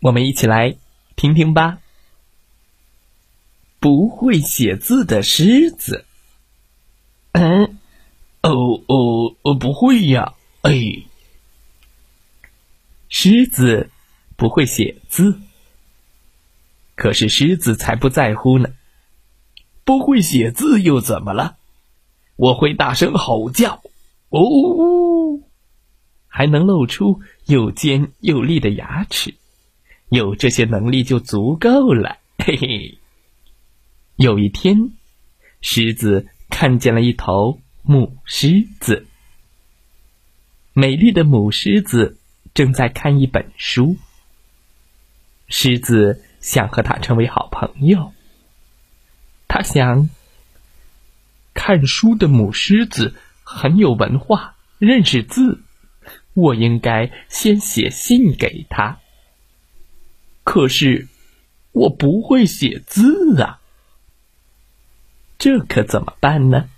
我们一起来听听吧。不会写字的狮子。嗯，哦哦哦，不会呀！哎，狮子不会写字，可是狮子才不在乎呢。不会写字又怎么了？我会大声吼叫，哦，还能露出又尖又利的牙齿。有这些能力就足够了，嘿嘿。有一天，狮子看见了一头母狮子。美丽的母狮子正在看一本书。狮子想和它成为好朋友。他想，看书的母狮子很有文化，认识字，我应该先写信给他。可是，我不会写字啊，这可怎么办呢？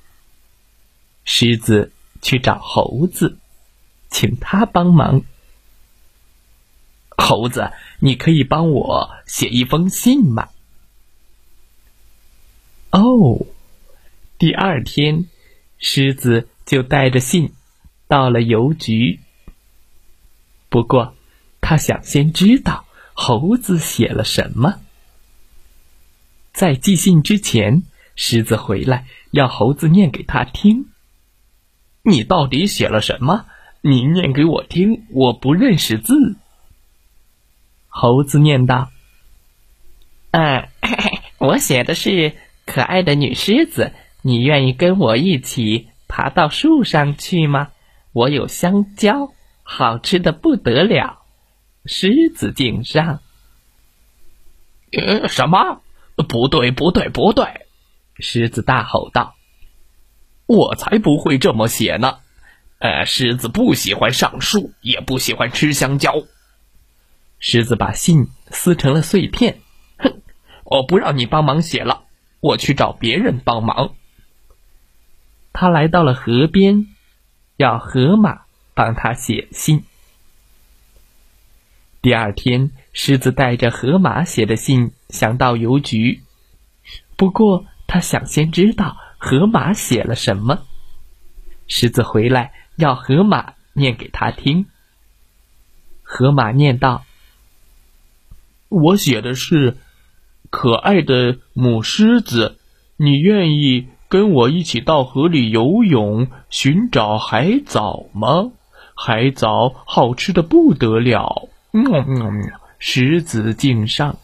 狮子去找猴子，请他帮忙。猴子，你可以帮我写一封信吗？哦，第二天，狮子就带着信到了邮局。不过，他想先知道。猴子写了什么？在寄信之前，狮子回来要猴子念给他听。你到底写了什么？你念给我听，我不认识字。猴子念道：“嗯，我写的是可爱的女狮子，你愿意跟我一起爬到树上去吗？我有香蕉，好吃的不得了。”狮子敬上。呃，什么？不对，不对，不对！狮子大吼道：“我才不会这么写呢！呃，狮子不喜欢上树，也不喜欢吃香蕉。”狮子把信撕成了碎片。哼！我不让你帮忙写了，我去找别人帮忙。他来到了河边，要河马帮他写信。第二天，狮子带着河马写的信想到邮局，不过他想先知道河马写了什么。狮子回来要河马念给他听。河马念道：“我写的是，可爱的母狮子，你愿意跟我一起到河里游泳，寻找海藻吗？海藻好吃的不得了。”喵喵喵！狮子敬上。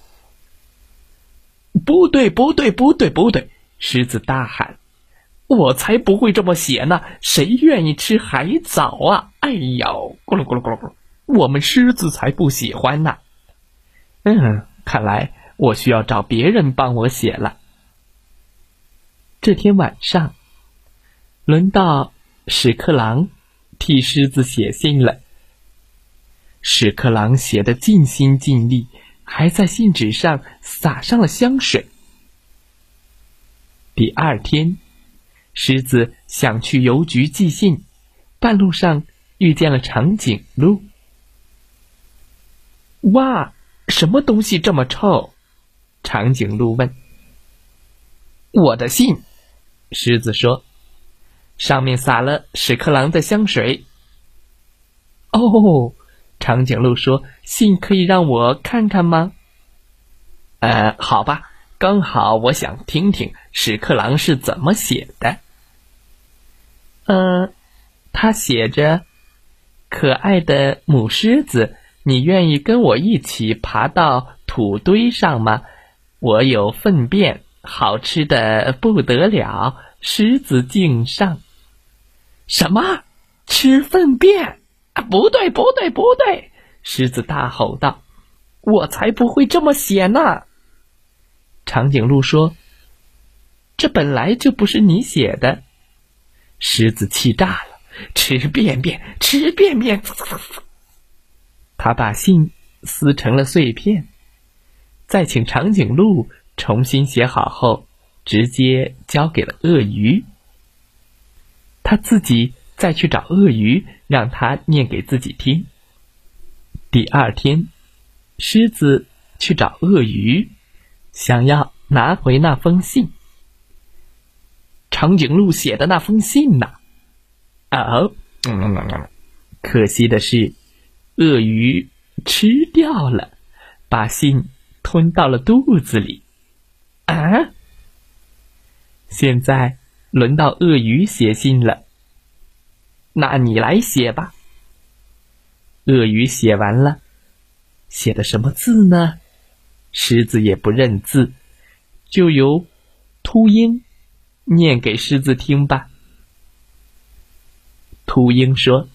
不对，不对，不对，不对！狮子大喊：“我才不会这么写呢！谁愿意吃海藻啊？哎呦，咕噜咕噜咕噜咕噜！我们狮子才不喜欢呢。”嗯，看来我需要找别人帮我写了。这天晚上，轮到屎壳郎替狮子写信了。屎壳郎写的尽心尽力，还在信纸上撒上了香水。第二天，狮子想去邮局寄信，半路上遇见了长颈鹿。哇，什么东西这么臭？长颈鹿问。我的信，狮子说，上面撒了屎壳郎的香水。哦。长颈鹿说：“信可以让我看看吗？”“呃，好吧，刚好我想听听屎壳郎是怎么写的。”“嗯，他写着：‘可爱的母狮子，你愿意跟我一起爬到土堆上吗？我有粪便，好吃的不得了。’狮子敬上。”“什么？吃粪便？” 不对，不对，不对！狮子大吼道：“我才不会这么写呢。长颈鹿说：“这本来就不是你写的。”狮子气炸了，吃便便，吃便便。他把信撕成了碎片，再请长颈鹿重新写好后，直接交给了鳄鱼。他自己再去找鳄鱼，让他念给自己听。第二天，狮子去找鳄鱼，想要拿回那封信。长颈鹿写的那封信呢？哦，可惜的是，鳄鱼吃掉了，把信吞到了肚子里。啊！现在轮到鳄鱼写信了，那你来写吧。鳄鱼写完了，写的什么字呢？狮子也不认字，就由秃鹰。念给狮子听吧。秃鹰说：“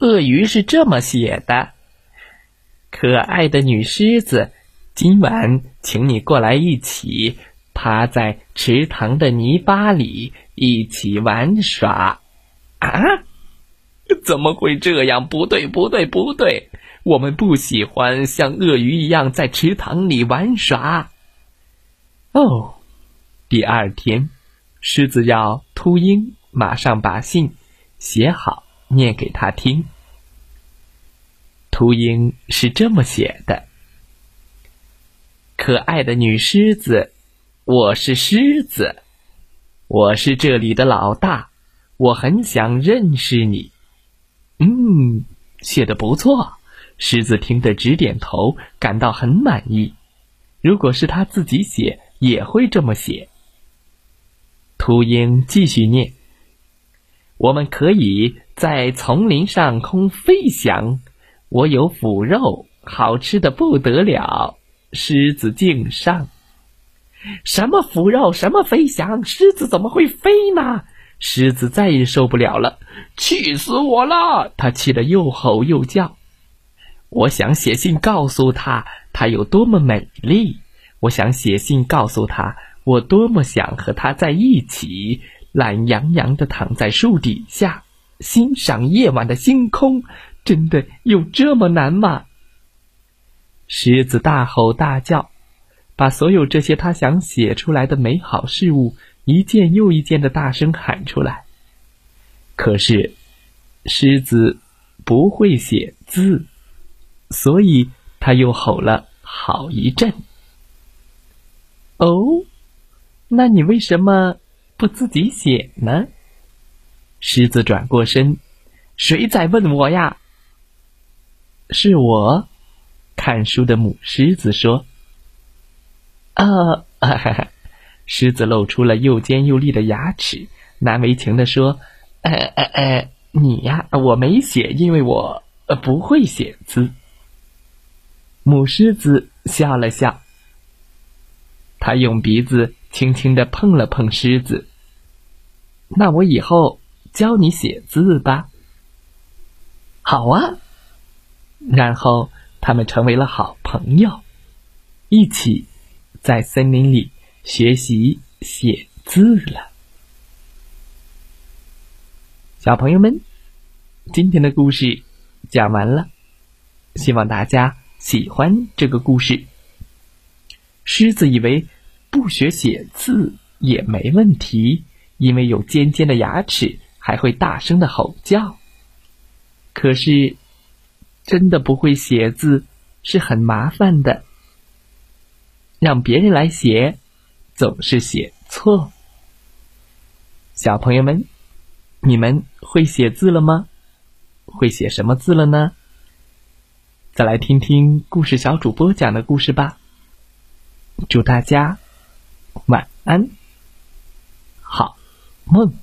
鳄鱼是这么写的，可爱的女狮子，今晚请你过来一起趴在池塘的泥巴里一起玩耍。”啊？怎么会这样？不对，不对，不对！我们不喜欢像鳄鱼一样在池塘里玩耍。哦。第二天，狮子要秃鹰马上把信写好，念给他听。秃鹰是这么写的：“可爱的女狮子，我是狮子，我是这里的老大，我很想认识你。”嗯，写的不错。狮子听得直点头，感到很满意。如果是他自己写，也会这么写。秃鹰继续念：“我们可以在丛林上空飞翔，我有腐肉，好吃的不得了。”狮子敬上。什么腐肉？什么飞翔？狮子怎么会飞呢？狮子再也受不了了，气死我了！他气得又吼又叫。我想写信告诉他，她有多么美丽。我想写信告诉他。我多么想和他在一起，懒洋洋的躺在树底下，欣赏夜晚的星空。真的有这么难吗？狮子大吼大叫，把所有这些他想写出来的美好事物，一件又一件的大声喊出来。可是，狮子不会写字，所以他又吼了好一阵。哦。那你为什么不自己写呢？狮子转过身，谁在问我呀？是我，看书的母狮子说。啊，哈 哈狮子露出了又尖又利的牙齿，难为情的说：“呃呃呃，你呀，我没写，因为我不会写字。”母狮子笑了笑，他用鼻子。轻轻的碰了碰狮子。那我以后教你写字吧。好啊。然后他们成为了好朋友，一起在森林里学习写字了。小朋友们，今天的故事讲完了，希望大家喜欢这个故事。狮子以为。不学写字也没问题，因为有尖尖的牙齿，还会大声的吼叫。可是，真的不会写字是很麻烦的。让别人来写，总是写错。小朋友们，你们会写字了吗？会写什么字了呢？再来听听故事小主播讲的故事吧。祝大家。晚安，好梦。